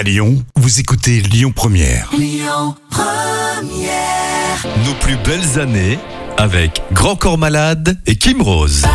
À Lyon, vous écoutez Lyon Première. Nos plus belles années avec Grand Corps Malade et Kim Rose.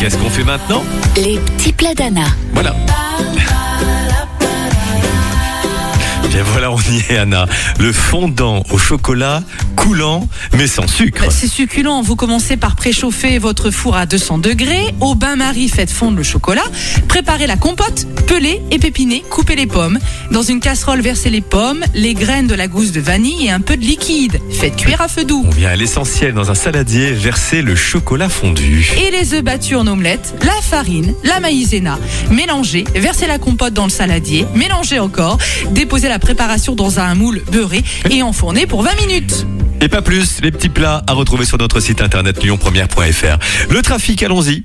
Qu'est-ce qu'on fait maintenant? Les petits plats d'Anna. Voilà. Bien voilà, on y est Anna. Le fondant au chocolat coulant mais sans sucre. C'est succulent. Vous commencez par préchauffer votre four à 200 degrés. Au bain-marie, faites fondre le chocolat. Préparez la compote, pelez, épépinez, coupez les pommes. Dans une casserole, versez les pommes, les graines de la gousse de vanille et un peu de liquide. Faites cuire à feu doux. On vient à l'essentiel dans un saladier, verser le chocolat fondu. Et les œufs battus en omelette, la farine, la maïzena. Mélangez, versez la compote dans le saladier, mélangez encore, déposez la préparation dans un moule beurré et enfournez pour 20 minutes. Et pas plus, les petits plats à retrouver sur notre site internet lyonpremière.fr. Le trafic, allons-y.